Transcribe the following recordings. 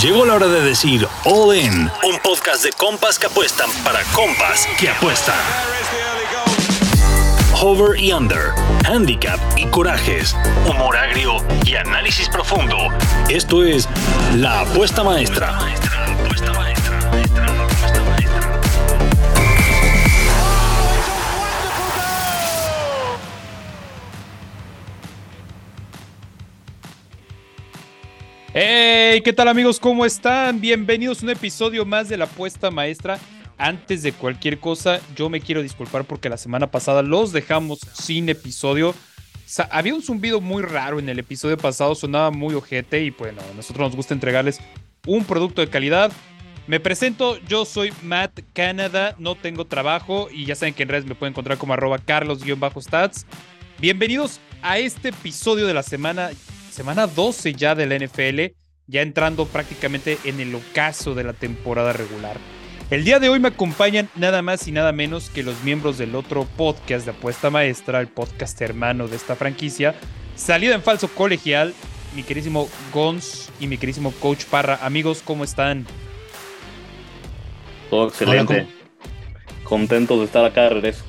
Llegó la hora de decir All In, un podcast de compas que apuestan para compas que apuestan. Hover y Under, Handicap y Corajes, humor agrio y análisis profundo. Esto es La Apuesta Maestra. Hey, ¿qué tal amigos? ¿Cómo están? Bienvenidos a un episodio más de la apuesta maestra. Antes de cualquier cosa, yo me quiero disculpar porque la semana pasada los dejamos sin episodio. había un zumbido muy raro en el episodio pasado, sonaba muy ojete y bueno, a nosotros nos gusta entregarles un producto de calidad. Me presento, yo soy Matt Canada, no tengo trabajo y ya saben que en redes me pueden encontrar como arroba carlos-stats. Bienvenidos a este episodio de la semana semana 12 ya de la NFL, ya entrando prácticamente en el ocaso de la temporada regular. El día de hoy me acompañan nada más y nada menos que los miembros del otro podcast de Apuesta Maestra, el podcast hermano de esta franquicia, Salida en Falso Colegial, mi querísimo Gons y mi querísimo Coach Parra. Amigos, ¿cómo están? Todo excelente. Contentos de estar acá de regreso.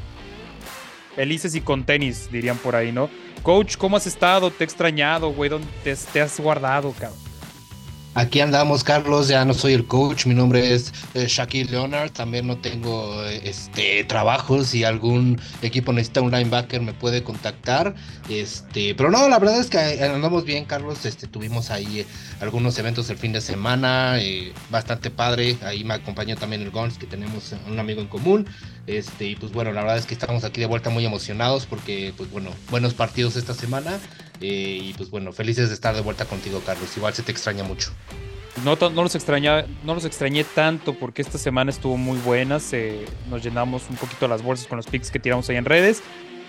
Felices y con tenis, dirían por ahí, ¿no? Coach, ¿cómo has estado? Te he extrañado, güey. ¿Dónde te, has guardado, cabrón? Aquí andamos, Carlos. Ya no soy el coach. Mi nombre es eh, Shaquille Leonard. También no tengo este trabajo. Si algún equipo necesita un linebacker, me puede contactar. Este, pero no, la verdad es que andamos bien, Carlos. Este, tuvimos ahí eh, algunos eventos el fin de semana. Eh, bastante padre. Ahí me acompañó también el Gons, que tenemos un amigo en común. Este, y pues bueno, la verdad es que estamos aquí de vuelta muy emocionados porque, pues bueno, buenos partidos esta semana. Eh, y pues bueno, felices de estar de vuelta contigo, Carlos. Igual se te extraña mucho. No, no, los, extraña, no los extrañé tanto porque esta semana estuvo muy buena. nos llenamos un poquito las bolsas con los picks que tiramos ahí en redes.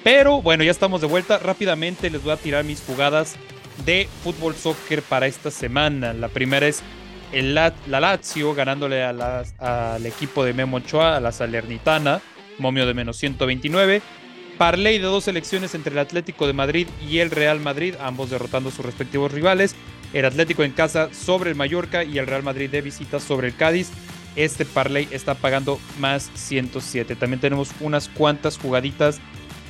Pero bueno, ya estamos de vuelta. Rápidamente les voy a tirar mis jugadas de fútbol soccer para esta semana. La primera es el la Lazio ganándole al equipo de Memo Ochoa, a la Salernitana, momio de menos 129. Parley de dos selecciones entre el Atlético de Madrid y el Real Madrid, ambos derrotando a sus respectivos rivales. El Atlético en casa sobre el Mallorca y el Real Madrid de visita sobre el Cádiz. Este parlay está pagando más 107. También tenemos unas cuantas jugaditas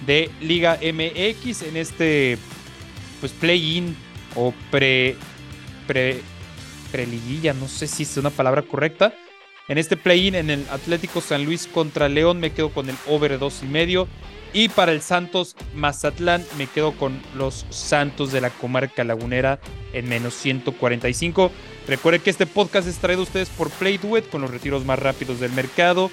de Liga MX en este pues play-in o pre, pre preliguilla, no sé si es una palabra correcta. En este play-in en el Atlético San Luis contra León me quedo con el over 2 y medio. Y para el Santos Mazatlán me quedo con los Santos de la comarca lagunera en menos 145. Recuerden que este podcast es traído a ustedes por Play Duet con los retiros más rápidos del mercado.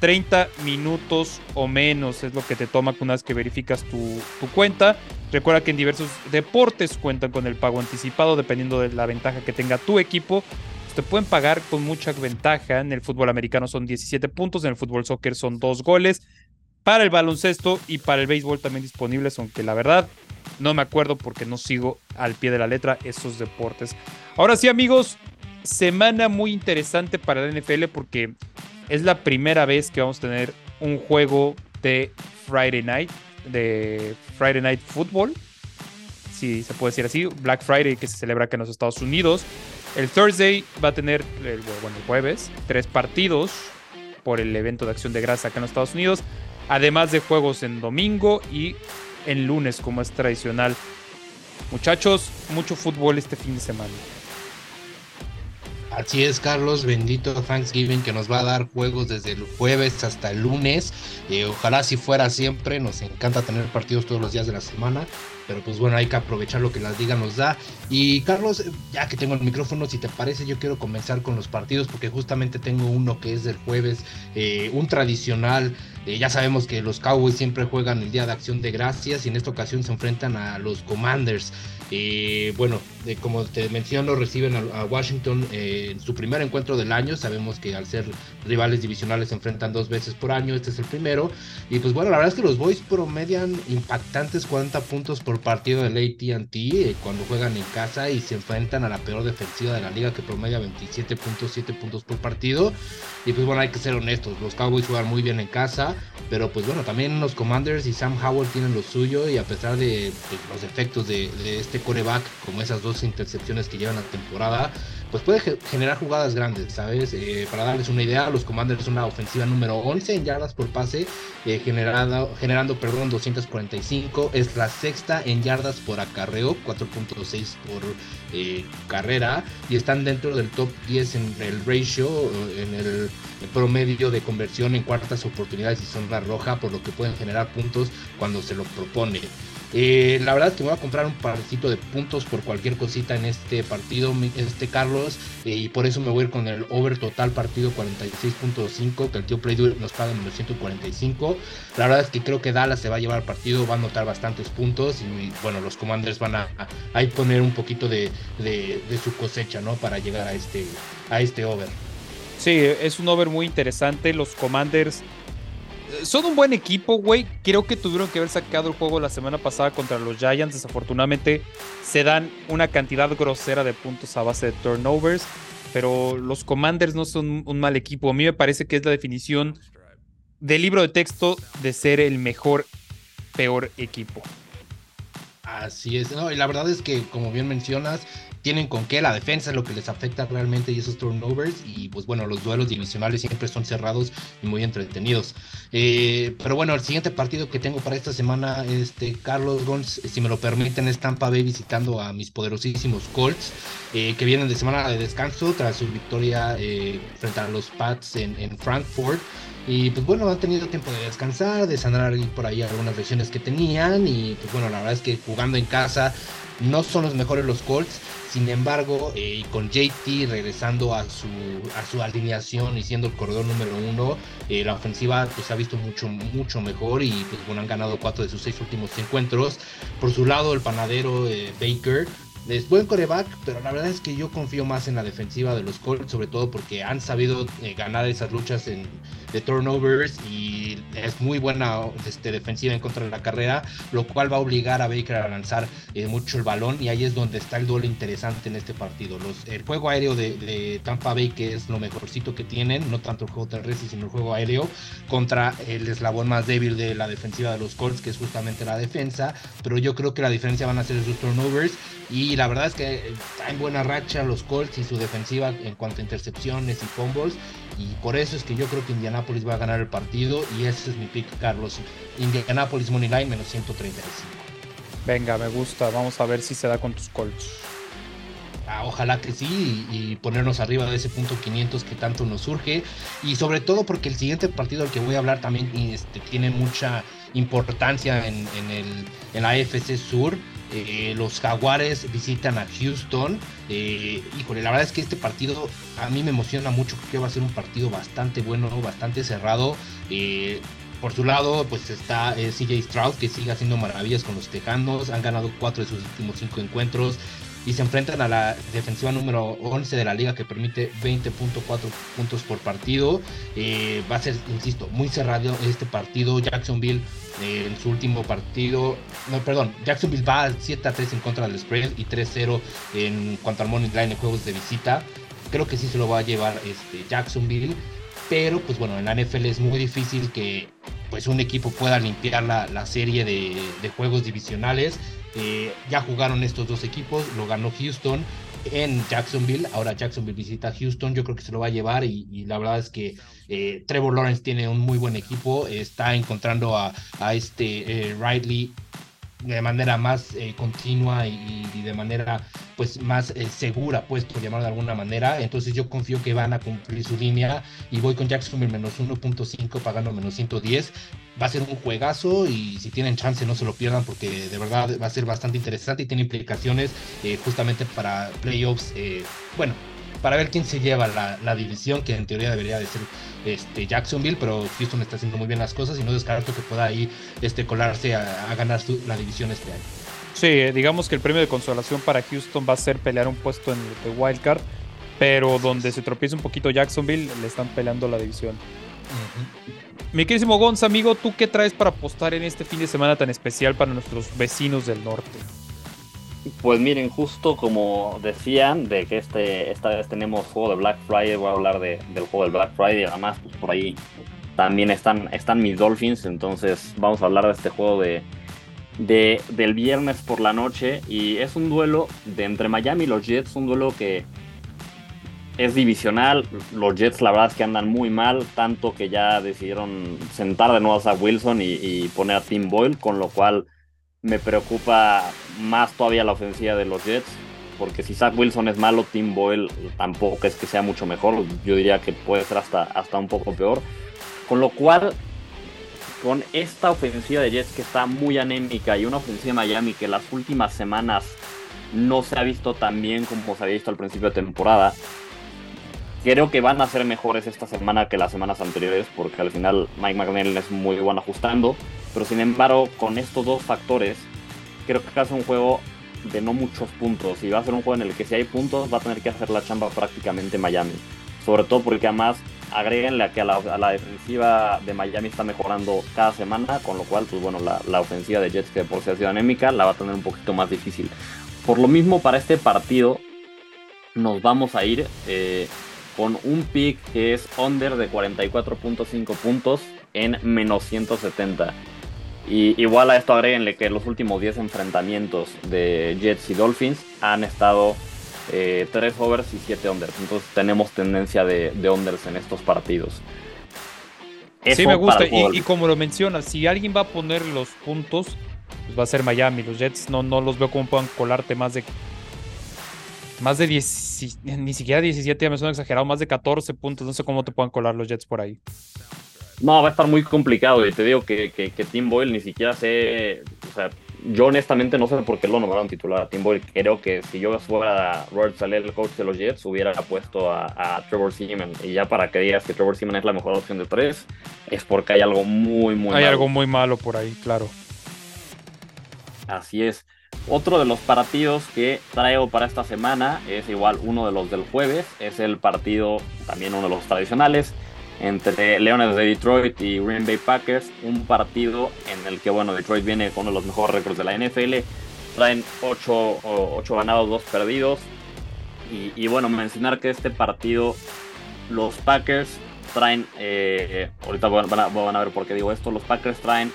30 minutos o menos es lo que te toma una vez que verificas tu, tu, cuenta. Recuerda que en diversos deportes cuentan con el pago anticipado dependiendo de la ventaja que tenga tu equipo. Te pueden pagar con mucha ventaja. En el fútbol americano son 17 puntos, en el fútbol soccer son 2 goles. Para el baloncesto y para el béisbol también disponibles, aunque la verdad no me acuerdo porque no sigo al pie de la letra esos deportes. Ahora sí amigos, semana muy interesante para la NFL porque es la primera vez que vamos a tener un juego de Friday Night, de Friday Night Football, si se puede decir así, Black Friday que se celebra acá en los Estados Unidos. El Thursday va a tener, el, bueno, el jueves, tres partidos por el evento de acción de grasa acá en los Estados Unidos, además de juegos en domingo y en lunes como es tradicional. Muchachos, mucho fútbol este fin de semana. Así es, Carlos, bendito Thanksgiving que nos va a dar juegos desde el jueves hasta el lunes. Eh, ojalá si fuera siempre, nos encanta tener partidos todos los días de la semana. Pero pues bueno, hay que aprovechar lo que la liga nos da. Y Carlos, ya que tengo el micrófono, si te parece, yo quiero comenzar con los partidos porque justamente tengo uno que es del jueves, eh, un tradicional. Eh, ya sabemos que los Cowboys siempre juegan el Día de Acción de Gracias y en esta ocasión se enfrentan a los Commanders. Y como te menciono, reciben a, Washington eh, en su primer encuentro del año. Sabemos que al ser rivales divisionales se enfrentan dos veces por año. Este es el primero. Y pues bueno, la verdad es que los Boys promedian impactantes 40 puntos por partido del ATT eh, cuando juegan en casa y se enfrentan a la peor defensiva de la liga que promedia 27.7 puntos por partido. Y pues bueno, hay que ser honestos. Los Cowboys juegan muy bien en casa. Pero pues bueno, también los Commanders y Sam Howell tienen lo suyo. Y a pesar de, los efectos de, de este coreback, como esas dos intercepciones que llevan la temporada, pues puede generar jugadas grandes, ¿sabes? Eh, para darles una idea, los Commanders son una ofensiva número 11 en yardas por pase, eh, generando, perdón, 245. Es la sexta en yardas por acarreo, 4.6 por eh, carrera. Y están dentro del top 10 en el ratio, en el, promedio de conversión en cuartas oportunidades y zona roja, por lo que pueden generar puntos cuando se lo propone. Eh, la verdad es que voy a comprar un parcito de puntos por cualquier cosita en este partido, este Carlos, eh, y por eso me voy a ir con el over total partido 46.5, que el tío Play nos paga en 145. La verdad es que creo que Dallas se va a llevar el partido, va a anotar bastantes puntos y bueno, los Commanders van a, poner un poquito de, su cosecha, ¿no? Para llegar a este, a este over. Sí, es un over muy interesante. Los Commanders son un buen equipo, güey. Creo que tuvieron que haber sacado el juego la semana pasada contra los Giants. Desafortunadamente se dan una cantidad grosera de puntos a base de turnovers. Pero los Commanders no son un mal equipo. A mí me parece que es la definición del libro de texto de ser el mejor, peor equipo. Así es, no, y la verdad es que, como bien mencionas, tienen con qué, la defensa es lo que les afecta realmente y esos turnovers y pues bueno, los duelos divisionales siempre son cerrados y muy entretenidos. Eh, pero bueno, el siguiente partido que tengo para esta semana, este Carlos Gons, si me lo permiten, es Tampa Bay visitando a mis poderosísimos Colts, eh, que vienen de semana de descanso tras su victoria eh, frente a los Pats en, en Frankfurt. Y pues bueno, han tenido tiempo de descansar, de sanar por ahí algunas lesiones que tenían. Y pues bueno, la verdad es que jugando en casa no son los mejores los Colts. Sin embargo, eh, con JT regresando a su, a su alineación y siendo el corredor número uno, eh, la ofensiva pues, ha visto mucho, mucho mejor y pues, bueno, han ganado cuatro de sus seis últimos encuentros. Por su lado, el panadero eh, Baker es buen coreback, pero la verdad es que yo confío más en la defensiva de los Colts, sobre todo porque han sabido eh, ganar esas luchas en, de turnovers y es muy buena este, defensiva en contra de la carrera, lo cual va a obligar a Baker a lanzar eh, mucho el balón y ahí es donde está el duelo interesante en este partido. El juego aéreo de, Tampa Bay, que es lo mejorcito que tienen, no tanto el juego terrestre, sino el juego aéreo, contra el eslabón más débil de la defensiva de los Colts, que es justamente la defensa, pero yo creo que la diferencia van a ser esos turnovers y la verdad es que está en buena racha los Colts y su defensiva en cuanto a intercepciones y fumbles. Y por eso es que yo creo que Indianapolis va a ganar el partido. Y ese es mi pick, Carlos. Indianapolis Money Line menos 135. Venga, me gusta. Vamos a ver si se da con tus Colts. Ah, ojalá que sí y, ponernos arriba de ese punto 500 que tanto nos surge y sobre todo porque el siguiente partido al que voy a hablar también este, tiene mucha importancia en, el, en la AFC Sur eh, los Jaguares visitan a Houston. Eh, híjole, la verdad es que este partido a mí me emociona mucho. Creo que va a ser un partido bastante bueno, bastante cerrado. Eh, por su lado, pues está CJ Stroud, que sigue haciendo maravillas con los Tejanos. Han ganado cuatro de sus últimos cinco encuentros y se enfrentan a la defensiva número 11 de la liga que permite 20.4 puntos por partido. Eh, va a ser, insisto, muy cerrado este partido. Jacksonville eh, en su último partido, no, perdón, Jacksonville va 7 a 3 en contra del spread y 3-0 en cuanto al money line en juegos de visita. Creo que sí se lo va a llevar este, Jacksonville. Pero pues bueno, en la NFL es muy difícil que pues un equipo pueda limpiar la, serie de, de juegos divisionales eh, ya jugaron estos dos equipos, lo ganó Houston en Jacksonville. Ahora Jacksonville visita Houston, yo creo que se lo va a llevar y, la verdad es que eh, Trevor Lawrence tiene un muy buen equipo, está encontrando a, este eh, Riley de manera más eh, continua y, de manera pues más eh, segura, pues por llamarlo de alguna manera. Entonces yo confío que van a cumplir su línea y voy con Jacksonville menos 1.5 pagando menos 110. Va a ser un juegazo y si tienen chance no se lo pierdan porque de verdad va a ser bastante interesante y tiene implicaciones eh, justamente para playoffs. bueno, para ver quién se lleva la, división, que en teoría debería de ser este, Jacksonville, pero Houston está haciendo muy bien las cosas y no descarto que pueda ahí este, colarse a, ganar la división este año. Sí, digamos que el premio de consolación para Houston va a ser pelear un puesto en el de Wildcard, pero donde se tropieza un poquito Jacksonville, le están peleando la división. Mi querísimo Gonz, amigo, ¿tú qué traes para apostar en este fin de semana tan especial para nuestros vecinos del norte? Pues miren, justo como decían, de que este, esta vez tenemos juego de Black Friday, voy a hablar de, del juego del Black Friday, además pues por ahí también están, están mis Dolphins, entonces vamos a hablar de este juego de, de, del viernes por la noche y es un duelo de entre Miami y los Jets, un duelo que es divisional. Los Jets, la verdad es que andan muy mal, tanto que ya decidieron sentar de nuevo a Wilson y, poner a Tim Boyle, con lo cual me preocupa más todavía la ofensiva de los Jets. Porque si Zach Wilson es malo, Tim Boyle tampoco es que sea mucho mejor. Yo diría que puede ser hasta, hasta un poco peor. Con lo cual, con esta ofensiva de Jets que está muy anémica y una ofensiva de Miami que las últimas semanas no se ha visto tan bien como se había visto al principio de temporada, creo que van a ser mejores esta semana que las semanas anteriores, porque al final Mike McNeil es muy bueno ajustando. Pero sin embargo, con estos dos factores, creo que ser un juego de no muchos puntos. Y va a ser un juego en el que si hay puntos, va a tener que hacer la chamba prácticamente Miami. Sobre todo porque además agréguenle a que a la, defensiva de Miami está mejorando cada semana, con lo cual, pues bueno, la, ofensiva de Jets, que por si ha sido anémica, la va a tener un poquito más difícil. Por lo mismo, para este partido, nos vamos a ir eh, con un pick que es under de 44.5 puntos en menos 170. Y igual a esto agréguenle que los últimos 10 enfrentamientos de Jets y Dolphins han estado 3 eh, overs y 7 unders. Entonces tenemos tendencia de, de unders en estos partidos. sí, me gusta. Y, como lo mencionas, si alguien va a poner los puntos, pues va a ser Miami. Los Jets no, no los veo como puedan colarte más de más de 10, ni siquiera 17, ya me suena exagerado, más de 14 puntos. No sé cómo te puedan colar los Jets por ahí. No, va a estar muy complicado. Y te digo que, que, Tim Boyle ni siquiera sé. O sea, yo honestamente no sé por qué lo nombraron titular a Tim Boyle. Creo que si yo fuera Robert Saleh, el coach de los Jets, hubiera puesto a, Trevor Seaman. Y ya para que digas que Trevor Seaman es la mejor opción de tres, es porque hay algo muy, muy malo. Hay algo muy malo por ahí, claro. Así es. Otro de los partidos que traigo para esta semana es igual uno de los del jueves, es el partido también uno de los tradicionales entre Leones de Detroit y Green Bay Packers, un partido en el que bueno, Detroit viene con uno de los mejores récords de la NFL, traen 8, ganados, 2 perdidos y, bueno, mencionar que este partido los Packers traen, eh, ahorita van a, van a ver por qué digo esto, los Packers traen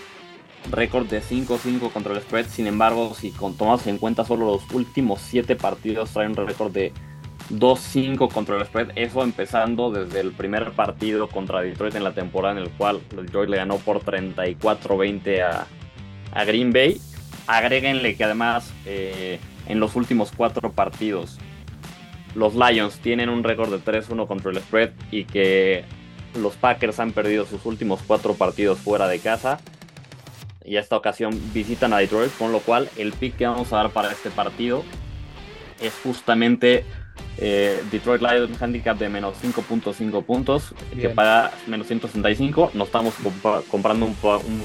récord de 5-5 contra el spread. Sin embargo, si tomamos en cuenta solo los últimos 7 partidos, traen récord de 2-5 contra el spread. Eso empezando desde el primer partido contra Detroit en la temporada en el cual Detroit le ganó por 34-20 a, a, Green Bay. Agréguenle que además eh, en los últimos 4 partidos los Lions tienen un récord de 3-1 contra el spread y que los Packers han perdido sus últimos 4 partidos fuera de casa y esta ocasión visitan a Detroit, con lo cual el pick que vamos a dar para este partido es justamente eh, Detroit Lions handicap de menos 5.5 puntos, que paga menos 165. No estamos comprando un,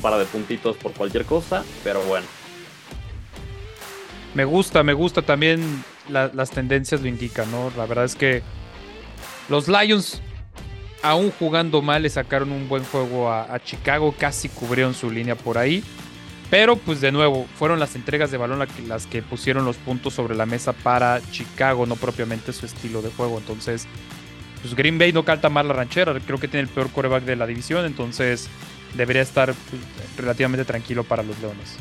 par de puntitos por cualquier cosa, pero bueno. Me gusta, me gusta también las tendencias lo indican, ¿no? La verdad es que los Lions aún jugando mal, le sacaron un buen juego a, Chicago, casi cubrieron su línea por ahí. Pero pues de nuevo, fueron las entregas de balón las que pusieron los puntos sobre la mesa para Chicago, no propiamente su estilo de juego. Entonces, pues Green Bay no calta mal la ranchera, creo que tiene el peor coreback de la división, entonces debería estar pues, relativamente tranquilo para los Leones.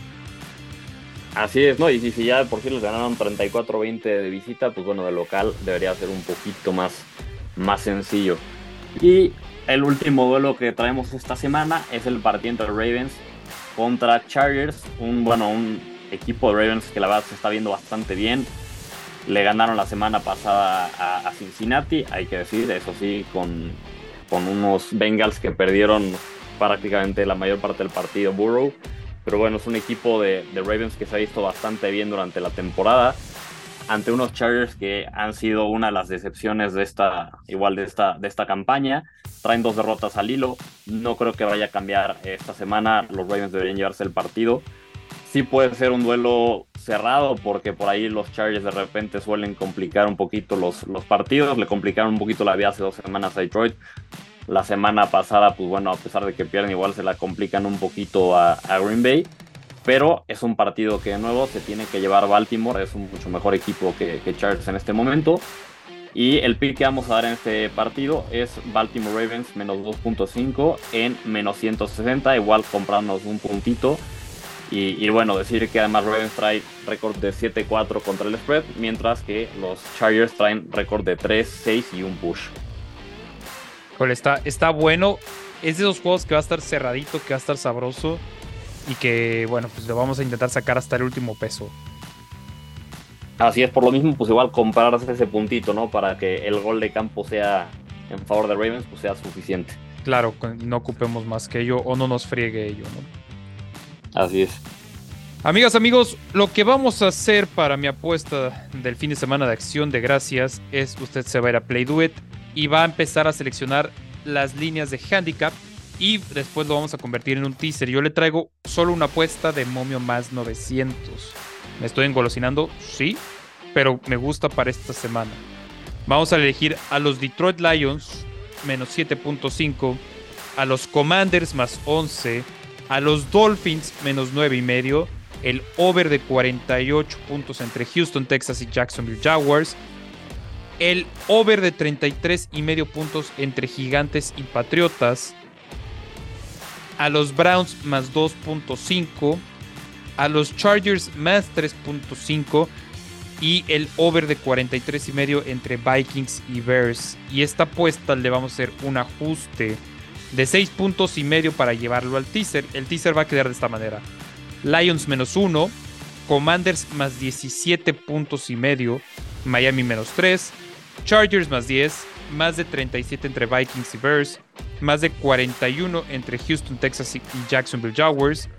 Así es, ¿no? Y si, ya por fin les ganaron 34-20 de visita, pues bueno, de local debería ser un poquito más, más sencillo. Y el último duelo que traemos esta semana es el partido entre Ravens contra Chargers. Un, bueno, un equipo de Ravens que la verdad se está viendo bastante bien. Le ganaron la semana pasada a, Cincinnati, hay que decir, eso sí, con, con unos Bengals que perdieron prácticamente la mayor parte del partido Burrow. Pero bueno, es un equipo de, de Ravens que se ha visto bastante bien durante la temporada ante unos Chargers que han sido una de las decepciones de esta, igual de esta, de esta campaña. Traen dos derrotas al hilo. No creo que vaya a cambiar esta semana. Los Ravens deberían llevarse el partido. Sí puede ser un duelo cerrado porque por ahí los Chargers de repente suelen complicar un poquito los, los partidos. Le complicaron un poquito la vida hace dos semanas a Detroit. La semana pasada, pues bueno, a pesar de que pierden, igual se la complican un poquito a, a Green Bay pero es un partido que de nuevo se tiene que llevar Baltimore, es un mucho mejor equipo que, Chargers en este momento. Y el pick que vamos a dar en este partido es Baltimore Ravens menos 2.5 en menos 160, igual comprarnos un puntito. Y, bueno, decir que además Ravens trae récord de 7-4 contra el spread, mientras que los Chargers traen récord de 3-6 y un push. está, está bueno. Es de esos juegos que va a estar cerradito, que va a estar sabroso y que, bueno, pues lo vamos a intentar sacar hasta el último peso. Así es, por lo mismo, pues igual comprarse ese puntito, ¿no? Para que el gol de campo sea en favor de Ravens, pues sea suficiente. Claro, no ocupemos más que ello o no nos friegue ello, ¿no? Así es. Amigas, amigos, lo que vamos a hacer para mi apuesta del fin de semana de acción de gracias es usted se va a ir a Play Do It y va a empezar a seleccionar las líneas de handicap y después lo vamos a convertir en un teaser. Yo le traigo solo una apuesta de momio más 900. ¿Me estoy engolosinando? Sí, pero me gusta para esta semana. Vamos a elegir a los Detroit Lions menos 7.5, a los Commanders más 11, a los Dolphins menos 9 y medio, el over de 48 puntos entre Houston, Texas y Jacksonville Jaguars, el over de 33 y medio puntos entre Gigantes y Patriotas, a los Browns más 2.5, a los Chargers más 3.5 y el over de 43 y medio entre Vikings y Bears. Y esta apuesta le vamos a hacer un ajuste de 6 puntos y medio para llevarlo al teaser. El teaser va a quedar de esta manera. Lions menos 1, Commanders más 17 puntos y medio, Miami menos 3, Chargers más 10, más de 37 entre Vikings y Bears, más de 41 entre Houston, Texas y Jacksonville Jaguars,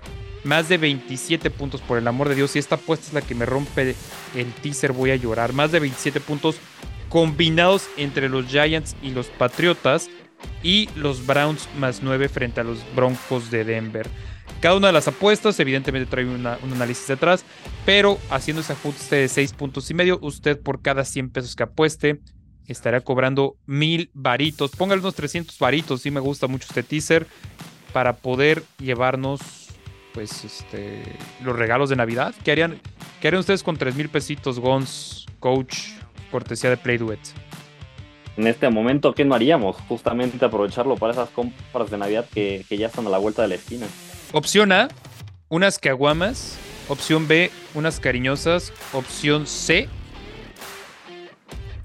más de 27 puntos por el amor de Dios. Y esta apuesta es la que me rompe el teaser, voy a llorar. Más de 27 puntos combinados entre los Giants y los Patriotas y los Browns más 9 frente a los Broncos de Denver. Cada una de las apuestas evidentemente trae un análisis detrás, pero haciendo ese ajuste de 6 puntos y medio, usted por cada 100 pesos que apueste estará cobrando mil varitos. Póngale unos 300 varitos, si me gusta mucho este teaser, para poder llevarnos pues este los regalos de Navidad. ¿Qué harían, qué harían ustedes con 3 mil pesitos, Gons, Coach, cortesía de Play Duet? en este momento, ¿qué no haríamos? Justamente aprovecharlo para esas compras de Navidad que, ya están a la vuelta de la esquina. Opción A, unas caguamas. Opción B, unas cariñosas. Opción C,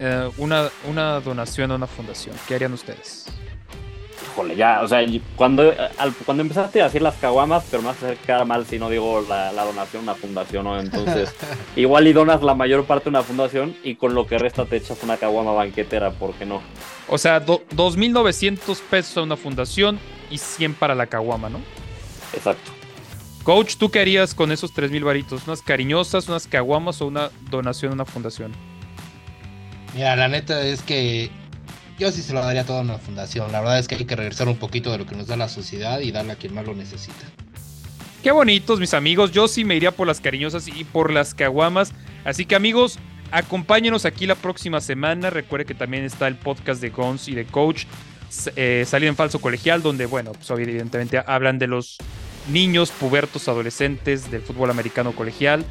eh, una, una donación a una fundación. ¿Qué harían ustedes? híjole, ya, o sea, cuando, cuando empezaste a hacer las caguamas, pero me vas a hacer quedar mal si no digo la, donación a una fundación, ¿no? Entonces, igual y donas la mayor parte de una fundación y con lo que resta te echas una caguama banquetera, ¿por qué no? O sea, 2.900 pesos a una fundación y 100 para la caguama, ¿no? Exacto. Coach, ¿tú qué harías con esos 3.000 varitos? ¿Unas cariñosas, unas caguamas o una donación a una fundación? Mira, la neta es que yo sí se lo daría toda a una fundación. La verdad es que hay que regresar un poquito de lo que nos da la sociedad y darle a quien más lo necesita. Qué bonitos, mis amigos. Yo sí me iría por las cariñosas y por las caguamas. Así que, amigos, acompáñenos aquí la próxima semana. Recuerde que también está el podcast de Gons y de Coach, eh, en Falso Colegial, donde, bueno, pues evidentemente hablan de los niños, pubertos, adolescentes del fútbol americano colegial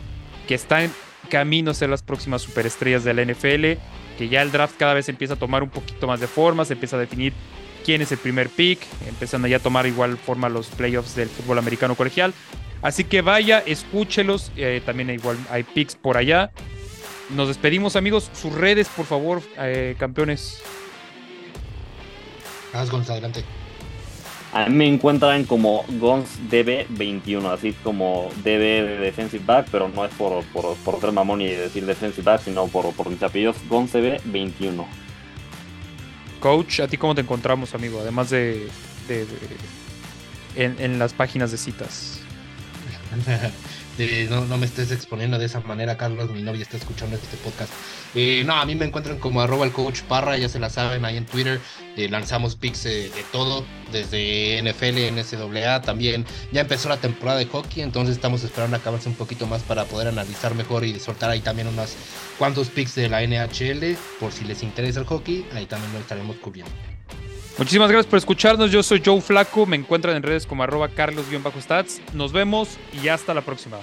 que están camino a ser las próximas superestrellas de la NFL que ya el draft cada vez empieza a tomar un poquito más de forma, se empieza a definir quién es el primer pick, empezando ya a tomar igual forma los playoffs del fútbol americano colegial. Así que vaya, escúchelos, eh, también igual hay picks por allá. Nos despedimos amigos, sus redes por favor, eh, campeones. Adelante. A mí me encuentran como GonsDB21, así como DB de defensive back, pero no es por, por, por ser mamón y decir defensive back, sino por, por mis apellidos, GonsDB21. Coach, ¿a ti cómo te encontramos, amigo? Además de, de, en, en las páginas de citas. no, me estés exponiendo de esa manera, Carlos, mi novia está escuchando este podcast. Eh, no, a mí me encuentran como arroba el coach Parra, ya se la saben ahí en Twitter, eh, lanzamos pics de todo, desde NFL, NCAA, también ya empezó la temporada de hockey, entonces estamos esperando acabarse un poquito más para poder analizar mejor y soltar ahí también unos cuantos picks de la NHL, por si les interesa el hockey, ahí también lo estaremos cubriendo. Muchísimas gracias por escucharnos. Yo soy Joe Flaco. Me encuentran en redes como arroba carlos-stats. Nos vemos y hasta la próxima.